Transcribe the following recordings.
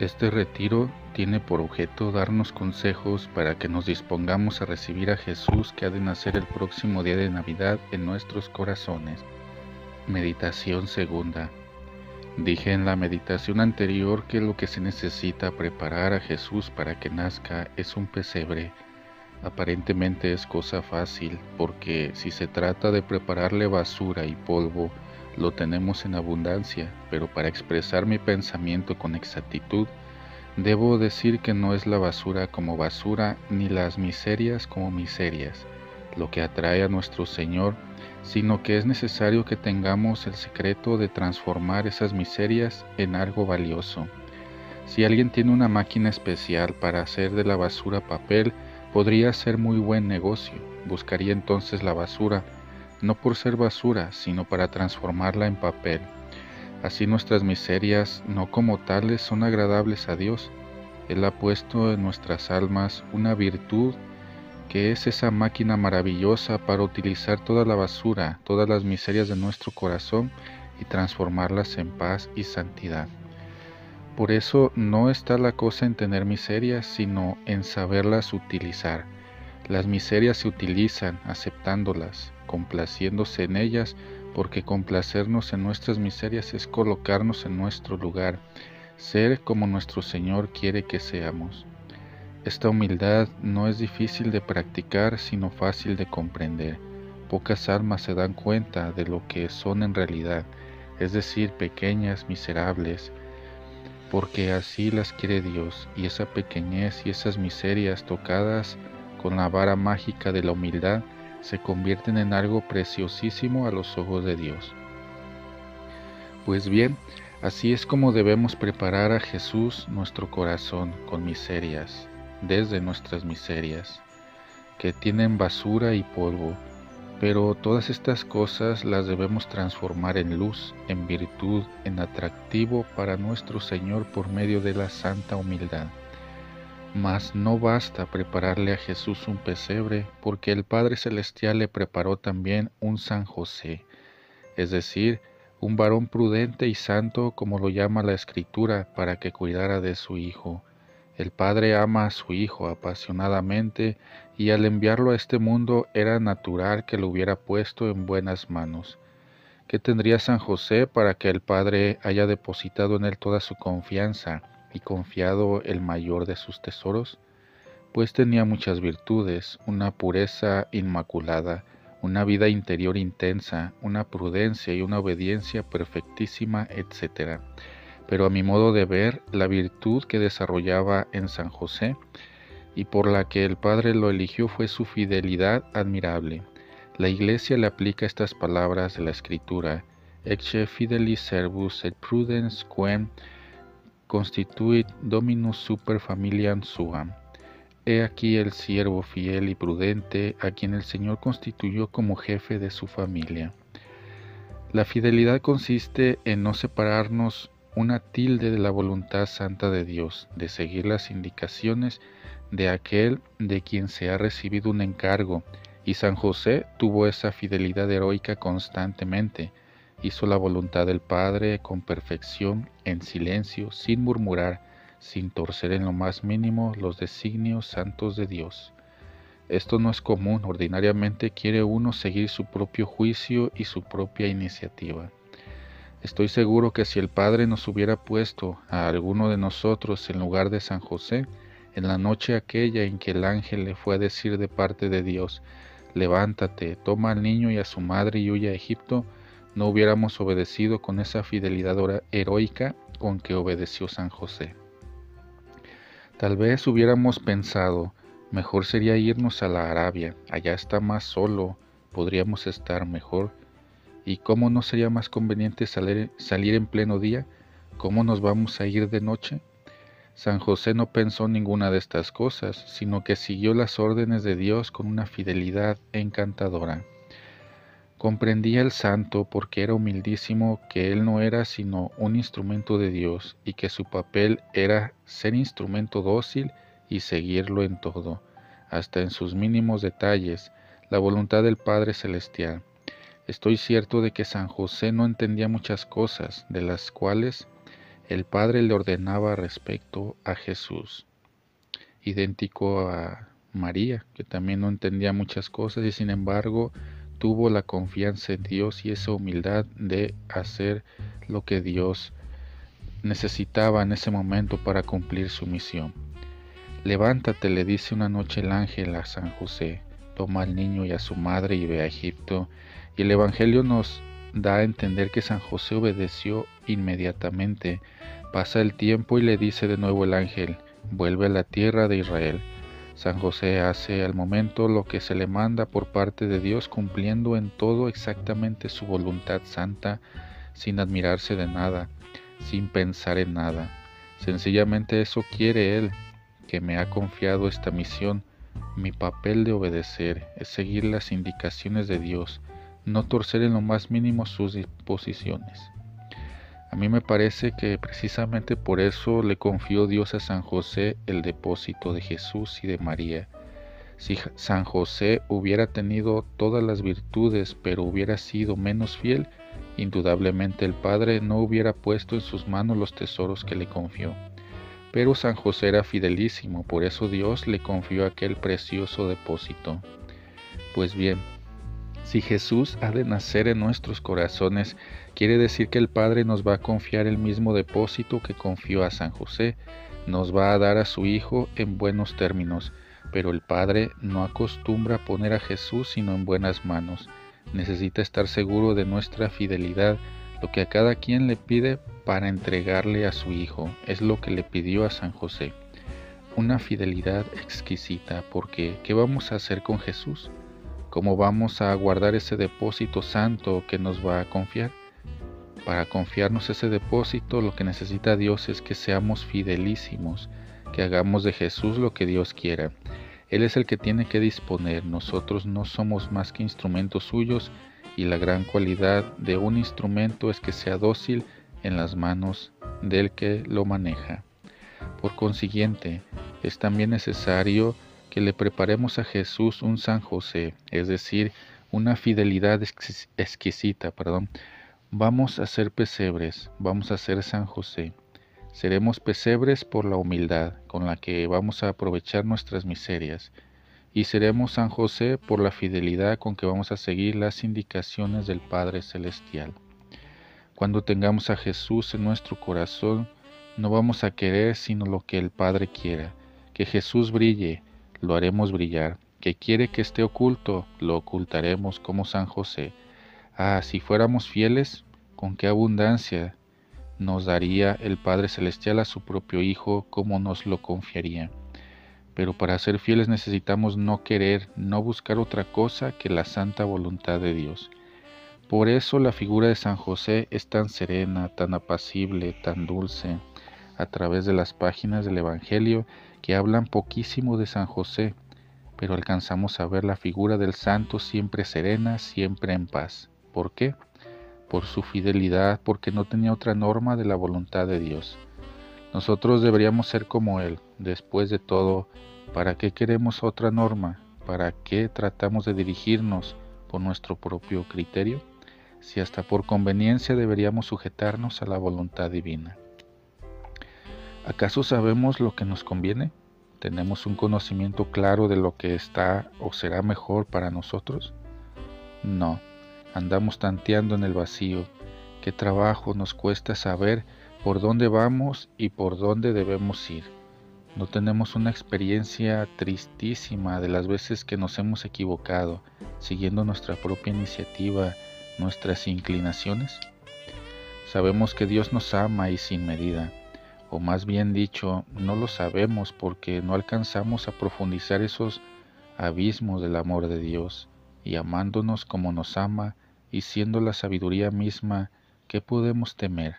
Este retiro tiene por objeto darnos consejos para que nos dispongamos a recibir a Jesús que ha de nacer el próximo día de Navidad en nuestros corazones. Meditación segunda. Dije en la meditación anterior que lo que se necesita preparar a Jesús para que nazca es un pesebre. Aparentemente es cosa fácil, porque si se trata de prepararle basura y polvo, lo tenemos en abundancia, pero para expresar mi pensamiento con exactitud, debo decir que no es la basura como basura ni las miserias como miserias lo que atrae a nuestro Señor, sino que es necesario que tengamos el secreto de transformar esas miserias en algo valioso. Si alguien tiene una máquina especial para hacer de la basura papel, podría ser muy buen negocio. Buscaría entonces la basura no por ser basura, sino para transformarla en papel. Así nuestras miserias, no como tales, son agradables a Dios. Él ha puesto en nuestras almas una virtud que es esa máquina maravillosa para utilizar toda la basura, todas las miserias de nuestro corazón y transformarlas en paz y santidad. Por eso no está la cosa en tener miserias, sino en saberlas utilizar. Las miserias se utilizan aceptándolas, complaciéndose en ellas, porque complacernos en nuestras miserias es colocarnos en nuestro lugar, ser como nuestro Señor quiere que seamos. Esta humildad no es difícil de practicar, sino fácil de comprender. Pocas almas se dan cuenta de lo que son en realidad, es decir, pequeñas, miserables, porque así las quiere Dios, y esa pequeñez y esas miserias tocadas con la vara mágica de la humildad se convierten en algo preciosísimo a los ojos de Dios. Pues bien, así es como debemos preparar a Jesús nuestro corazón con miserias, desde nuestras miserias, que tienen basura y polvo, pero todas estas cosas las debemos transformar en luz, en virtud, en atractivo para nuestro Señor por medio de la santa humildad. Mas no basta prepararle a Jesús un pesebre, porque el Padre Celestial le preparó también un San José, es decir, un varón prudente y santo como lo llama la Escritura, para que cuidara de su Hijo. El Padre ama a su Hijo apasionadamente y al enviarlo a este mundo era natural que lo hubiera puesto en buenas manos. ¿Qué tendría San José para que el Padre haya depositado en él toda su confianza? Y confiado el mayor de sus tesoros? Pues tenía muchas virtudes, una pureza inmaculada, una vida interior intensa, una prudencia y una obediencia perfectísima, etc. Pero a mi modo de ver, la virtud que desarrollaba en San José y por la que el Padre lo eligió fue su fidelidad admirable. La Iglesia le aplica estas palabras de la Escritura, Ecce fidelis servus et prudens quem constituit dominus super familiam suam. He aquí el siervo fiel y prudente a quien el Señor constituyó como jefe de su familia. La fidelidad consiste en no separarnos una tilde de la voluntad santa de Dios, de seguir las indicaciones de aquel de quien se ha recibido un encargo, y San José tuvo esa fidelidad heroica constantemente, hizo la voluntad del Padre con perfección, en silencio, sin murmurar, sin torcer en lo más mínimo los designios santos de Dios. Esto no es común, ordinariamente quiere uno seguir su propio juicio y su propia iniciativa. Estoy seguro que si el Padre nos hubiera puesto a alguno de nosotros en lugar de San José, en la noche aquella en que el ángel le fue a decir de parte de Dios, levántate, toma al niño y a su madre y huye a Egipto, no hubiéramos obedecido con esa fidelidad heroica con que obedeció San José. Tal vez hubiéramos pensado, mejor sería irnos a la Arabia, allá está más solo, podríamos estar mejor. ¿Y cómo no sería más conveniente salir, salir en pleno día? ¿Cómo nos vamos a ir de noche? San José no pensó ninguna de estas cosas, sino que siguió las órdenes de Dios con una fidelidad encantadora. Comprendía el santo porque era humildísimo que él no era sino un instrumento de Dios y que su papel era ser instrumento dócil y seguirlo en todo, hasta en sus mínimos detalles, la voluntad del Padre Celestial. Estoy cierto de que San José no entendía muchas cosas, de las cuales el Padre le ordenaba respecto a Jesús, idéntico a María, que también no entendía muchas cosas y sin embargo tuvo la confianza en Dios y esa humildad de hacer lo que Dios necesitaba en ese momento para cumplir su misión. Levántate, le dice una noche el ángel a San José, toma al niño y a su madre y ve a Egipto. Y el Evangelio nos da a entender que San José obedeció inmediatamente. Pasa el tiempo y le dice de nuevo el ángel, vuelve a la tierra de Israel. San José hace al momento lo que se le manda por parte de Dios, cumpliendo en todo exactamente su voluntad santa, sin admirarse de nada, sin pensar en nada. Sencillamente eso quiere Él, que me ha confiado esta misión. Mi papel de obedecer es seguir las indicaciones de Dios, no torcer en lo más mínimo sus disposiciones. A mí me parece que precisamente por eso le confió Dios a San José el depósito de Jesús y de María. Si San José hubiera tenido todas las virtudes pero hubiera sido menos fiel, indudablemente el Padre no hubiera puesto en sus manos los tesoros que le confió. Pero San José era fidelísimo, por eso Dios le confió aquel precioso depósito. Pues bien, si Jesús ha de nacer en nuestros corazones, quiere decir que el Padre nos va a confiar el mismo depósito que confió a San José, nos va a dar a su Hijo en buenos términos, pero el Padre no acostumbra poner a Jesús sino en buenas manos. Necesita estar seguro de nuestra fidelidad, lo que a cada quien le pide para entregarle a su Hijo, es lo que le pidió a San José. Una fidelidad exquisita, porque ¿qué vamos a hacer con Jesús? ¿Cómo vamos a guardar ese depósito santo que nos va a confiar? Para confiarnos ese depósito lo que necesita Dios es que seamos fidelísimos, que hagamos de Jesús lo que Dios quiera. Él es el que tiene que disponer, nosotros no somos más que instrumentos suyos y la gran cualidad de un instrumento es que sea dócil en las manos del que lo maneja. Por consiguiente, es también necesario que le preparemos a Jesús un San José, es decir, una fidelidad exquisita, perdón. Vamos a ser pesebres, vamos a ser San José. Seremos pesebres por la humildad con la que vamos a aprovechar nuestras miserias, y seremos San José por la fidelidad con que vamos a seguir las indicaciones del Padre Celestial. Cuando tengamos a Jesús en nuestro corazón, no vamos a querer sino lo que el Padre quiera, que Jesús brille, lo haremos brillar, que quiere que esté oculto, lo ocultaremos como San José. Ah, si fuéramos fieles, con qué abundancia nos daría el Padre Celestial a su propio Hijo, como nos lo confiaría. Pero para ser fieles necesitamos no querer, no buscar otra cosa que la santa voluntad de Dios. Por eso la figura de San José es tan serena, tan apacible, tan dulce, a través de las páginas del Evangelio que hablan poquísimo de San José, pero alcanzamos a ver la figura del santo siempre serena, siempre en paz. ¿Por qué? Por su fidelidad, porque no tenía otra norma de la voluntad de Dios. Nosotros deberíamos ser como Él. Después de todo, ¿para qué queremos otra norma? ¿Para qué tratamos de dirigirnos por nuestro propio criterio? Si hasta por conveniencia deberíamos sujetarnos a la voluntad divina. ¿Acaso sabemos lo que nos conviene? ¿Tenemos un conocimiento claro de lo que está o será mejor para nosotros? No, andamos tanteando en el vacío. Qué trabajo nos cuesta saber por dónde vamos y por dónde debemos ir. No tenemos una experiencia tristísima de las veces que nos hemos equivocado, siguiendo nuestra propia iniciativa, nuestras inclinaciones. Sabemos que Dios nos ama y sin medida o más bien dicho, no lo sabemos porque no alcanzamos a profundizar esos abismos del amor de Dios, y amándonos como nos ama, y siendo la sabiduría misma, ¿qué podemos temer?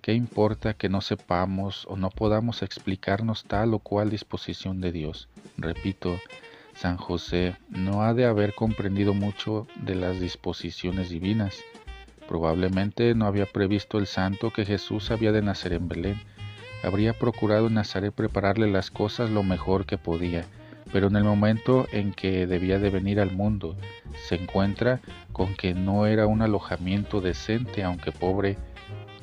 ¿Qué importa que no sepamos o no podamos explicarnos tal o cual disposición de Dios? Repito, San José no ha de haber comprendido mucho de las disposiciones divinas. Probablemente no había previsto el santo que Jesús había de nacer en Belén, habría procurado Nazaret prepararle las cosas lo mejor que podía, pero en el momento en que debía de venir al mundo, se encuentra con que no era un alojamiento decente, aunque pobre,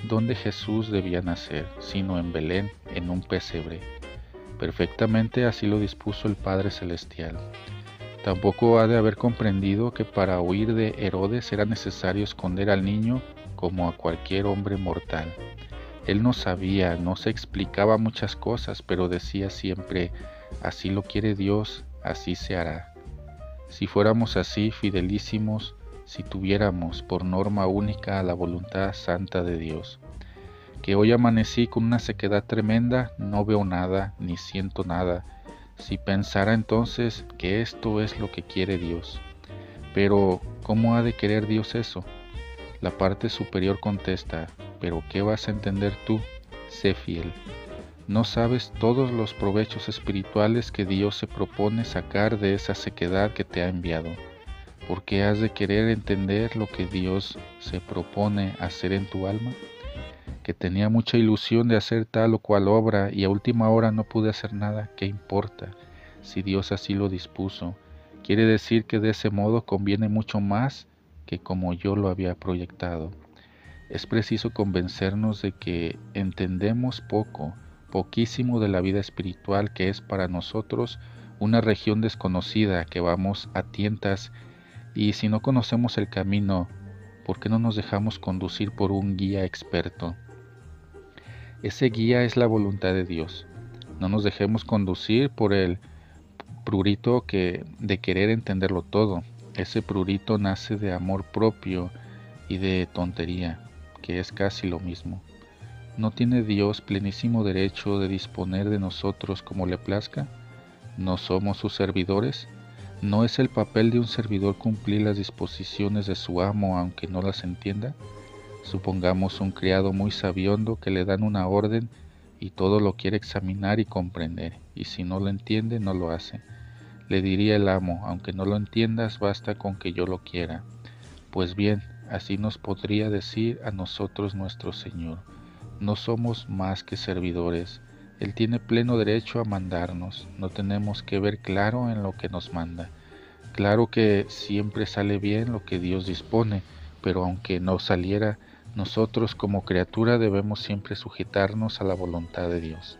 dónde Jesús debía nacer, sino en Belén, en un pesebre. Perfectamente así lo dispuso el Padre Celestial. Tampoco ha de haber comprendido que para huir de Herodes era necesario esconder al niño como a cualquier hombre mortal. Él no sabía, no se explicaba muchas cosas, pero decía siempre, así lo quiere Dios, así se hará. Si fuéramos así fidelísimos, si tuviéramos por norma única la voluntad santa de Dios. Que hoy amanecí con una sequedad tremenda, no veo nada, ni siento nada, si pensara entonces que esto es lo que quiere Dios. Pero, ¿cómo ha de querer Dios eso? La parte superior contesta, pero ¿qué vas a entender tú? Sé fiel. No sabes todos los provechos espirituales que Dios se propone sacar de esa sequedad que te ha enviado ¿Por qué has de querer entender lo que Dios se propone hacer en tu alma? Que tenía mucha ilusión de hacer tal o cual obra y a última hora no pude hacer nada, ¿qué importa? Si Dios así lo dispuso, quiere decir que de ese modo conviene mucho más que como yo lo había proyectado. Es preciso convencernos de que entendemos poco, poquísimo de la vida espiritual que es para nosotros una región desconocida que vamos a tientas y si no conocemos el camino, ¿por qué no nos dejamos conducir por un guía experto? Ese guía es la voluntad de Dios. No nos dejemos conducir por el prurito que de querer entenderlo todo. Ese prurito nace de amor propio y de tontería, que es casi lo mismo. ¿No tiene Dios plenísimo derecho de disponer de nosotros como le plazca? ¿No somos sus servidores? ¿No es el papel de un servidor cumplir las disposiciones de su amo aunque no las entienda? Supongamos un criado muy sabiondo que le dan una orden y todo lo quiere examinar y comprender, y si no lo entiende no lo hace. Le diría el amo, aunque no lo entiendas, basta con que yo lo quiera. Pues bien, así nos podría decir a nosotros nuestro Señor. No somos más que servidores, él tiene pleno derecho a mandarnos, no tenemos que ver claro en lo que nos manda. Claro que siempre sale bien lo que Dios dispone, pero aunque no saliera, nosotros como criatura debemos siempre sujetarnos a la voluntad de Dios.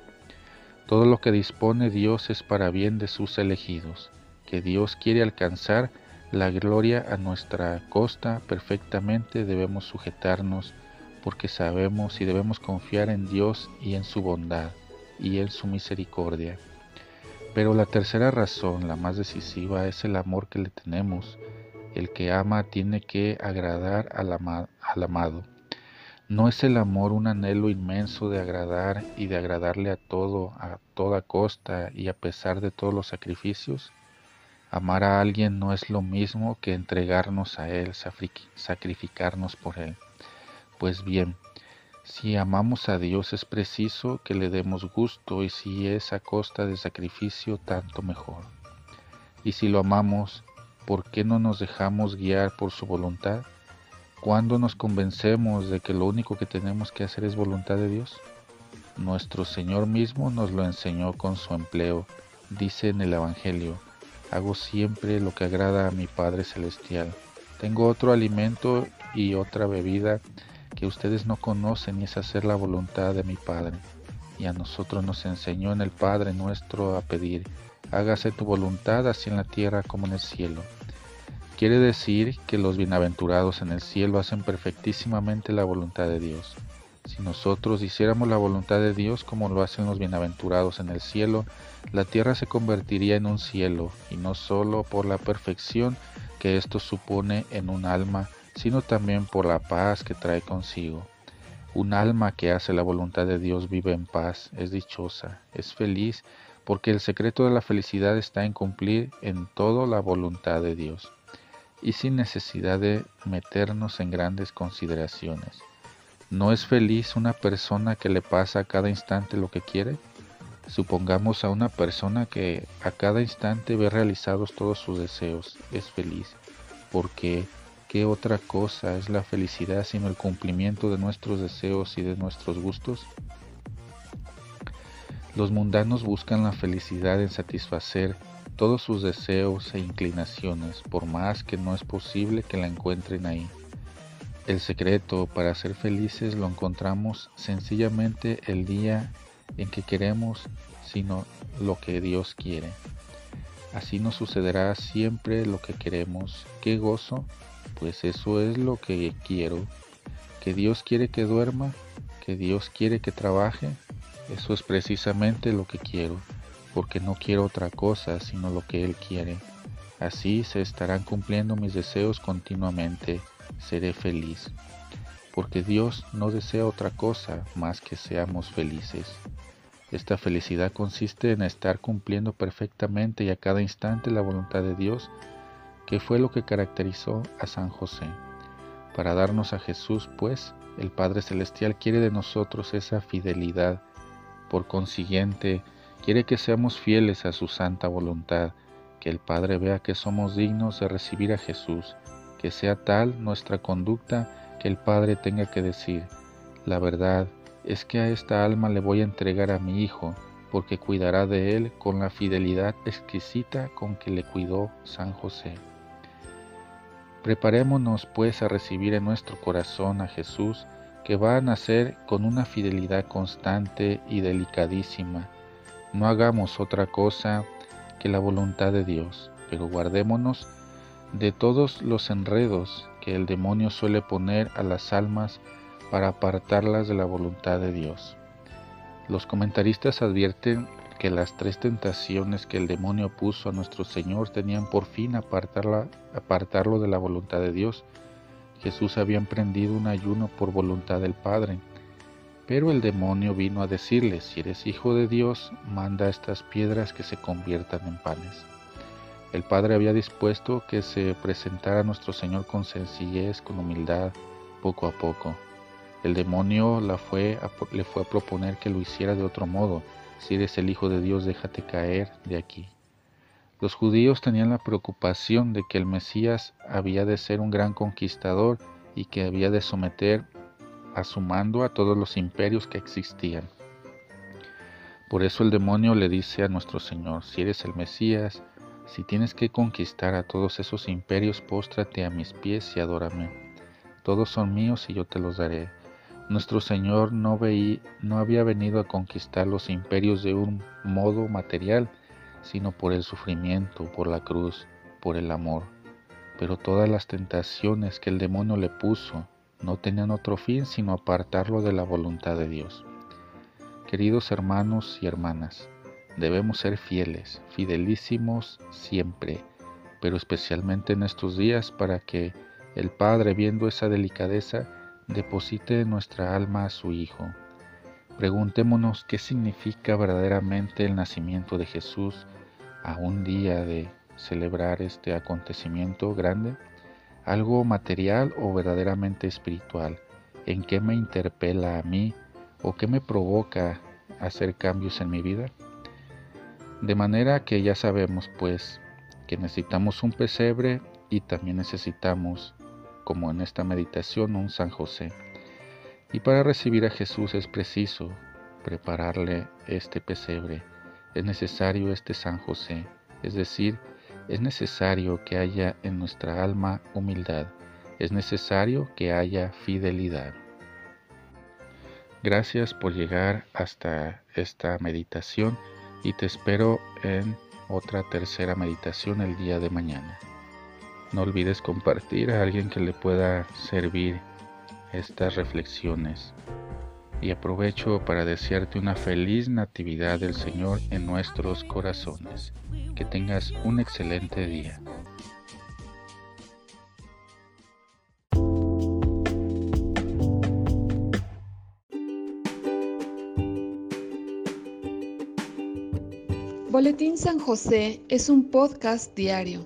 Todo lo que dispone Dios es para bien de sus elegidos, que Dios quiere alcanzar la gloria a nuestra costa perfectamente debemos sujetarnos porque sabemos y debemos confiar en Dios y en su bondad y en su misericordia. Pero la tercera razón, la más decisiva, es el amor que le tenemos. El que ama tiene que agradar al, amado. ¿No es el amor un anhelo inmenso de agradar y de agradarle a todo, a toda costa y a pesar de todos los sacrificios? Amar a alguien no es lo mismo que entregarnos a Él, sacrificarnos por Él. Pues bien, si amamos a Dios es preciso que le demos gusto y si es a costa de sacrificio, tanto mejor. Y si lo amamos, ¿por qué no nos dejamos guiar por su voluntad? ¿Cuándo nos convencemos de que lo único que tenemos que hacer es voluntad de Dios? Nuestro Señor mismo nos lo enseñó con su empleo. Dice en el Evangelio, hago siempre lo que agrada a mi Padre Celestial. Tengo otro alimento y otra bebida que ustedes no conocen y es hacer la voluntad de mi Padre. Y a nosotros nos enseñó en el Padre nuestro a pedir, hágase tu voluntad así en la tierra como en el cielo. Quiere decir que los bienaventurados en el cielo hacen perfectísimamente la voluntad de Dios. Si nosotros hiciéramos la voluntad de Dios como lo hacen los bienaventurados en el cielo, la tierra se convertiría en un cielo, y no solo por la perfección que esto supone en un alma, sino también por la paz que trae consigo. Un alma que hace la voluntad de Dios vive en paz, es dichosa, es feliz, porque el secreto de la felicidad está en cumplir en todo la voluntad de Dios, y sin necesidad de meternos en grandes consideraciones. ¿No es feliz una persona que le pasa a cada instante lo que quiere? Supongamos a una persona que a cada instante ve realizados todos sus deseos, es feliz, porque ¿Qué otra cosa es la felicidad sino el cumplimiento de nuestros deseos y de nuestros gustos? Los mundanos buscan la felicidad en satisfacer todos sus deseos e inclinaciones, por más que no es posible que la encuentren ahí. El secreto para ser felices lo encontramos sencillamente el día en que queremos, sino lo que Dios quiere. Así nos sucederá siempre lo que queremos. ¿Qué gozo? Pues eso es lo que quiero. ¿Que Dios quiere que duerma? ¿Que Dios quiere que trabaje? Eso es precisamente lo que quiero, porque no quiero otra cosa sino lo que Él quiere. Así se estarán cumpliendo mis deseos continuamente seré feliz, porque Dios no desea otra cosa más que seamos felices. Esta felicidad consiste en estar cumpliendo perfectamente y a cada instante la voluntad de Dios, que fue lo que caracterizó a San José. Para darnos a Jesús, pues, el Padre Celestial quiere de nosotros esa fidelidad. Por consiguiente, quiere que seamos fieles a su santa voluntad, que el Padre vea que somos dignos de recibir a Jesús que sea tal nuestra conducta que el Padre tenga que decir, la verdad es que a esta alma le voy a entregar a mi Hijo, porque cuidará de él con la fidelidad exquisita con que le cuidó San José. Preparémonos pues a recibir en nuestro corazón a Jesús, que va a nacer con una fidelidad constante y delicadísima. No hagamos otra cosa que la voluntad de Dios, pero guardémonos de todos los enredos que el demonio suele poner a las almas para apartarlas de la voluntad de Dios. Los comentaristas advierten que las tres tentaciones que el demonio puso a nuestro Señor tenían por fin apartarlo de la voluntad de Dios. Jesús había emprendido un ayuno por voluntad del Padre, pero el demonio vino a decirle, si eres hijo de Dios, manda estas piedras que se conviertan en panes. El Padre había dispuesto que se presentara a nuestro Señor con sencillez, con humildad, poco a poco. El demonio le fue a proponer que lo hiciera de otro modo. Si eres el Hijo de Dios, déjate caer de aquí. Los judíos tenían la preocupación de que el Mesías había de ser un gran conquistador y que había de someter a su mando a todos los imperios que existían. Por eso el demonio le dice a nuestro Señor, si eres el Mesías, si tienes que conquistar a todos esos imperios, póstrate a mis pies y adórame. Todos son míos y yo te los daré. Nuestro Señor no, veí, no había venido a conquistar los imperios de un modo material, sino por el sufrimiento, por la cruz, por el amor. Pero todas las tentaciones que el demonio le puso no tenían otro fin sino apartarlo de la voluntad de Dios. Queridos hermanos y hermanas, Debemos ser fieles, fidelísimos siempre, pero especialmente en estos días para que el Padre, viendo esa delicadeza, deposite nuestra alma a su Hijo. Preguntémonos qué significa verdaderamente el nacimiento de Jesús a un día de celebrar este acontecimiento grande, algo material o verdaderamente espiritual, en qué me interpela a mí o qué me provoca hacer cambios en mi vida. De manera que ya sabemos pues que necesitamos un pesebre y también necesitamos, como en esta meditación, un San José. Y para recibir a Jesús es preciso prepararle este pesebre. Es necesario este San José, es decir, es necesario que haya en nuestra alma humildad, es necesario que haya fidelidad. Gracias por llegar hasta esta meditación y te espero en otra tercera meditación el día de mañana. No olvides compartir a alguien que le pueda servir estas reflexiones. Y aprovecho para desearte una feliz Natividad del Señor en nuestros corazones. Que tengas un excelente día. Boletín San José es un podcast diario.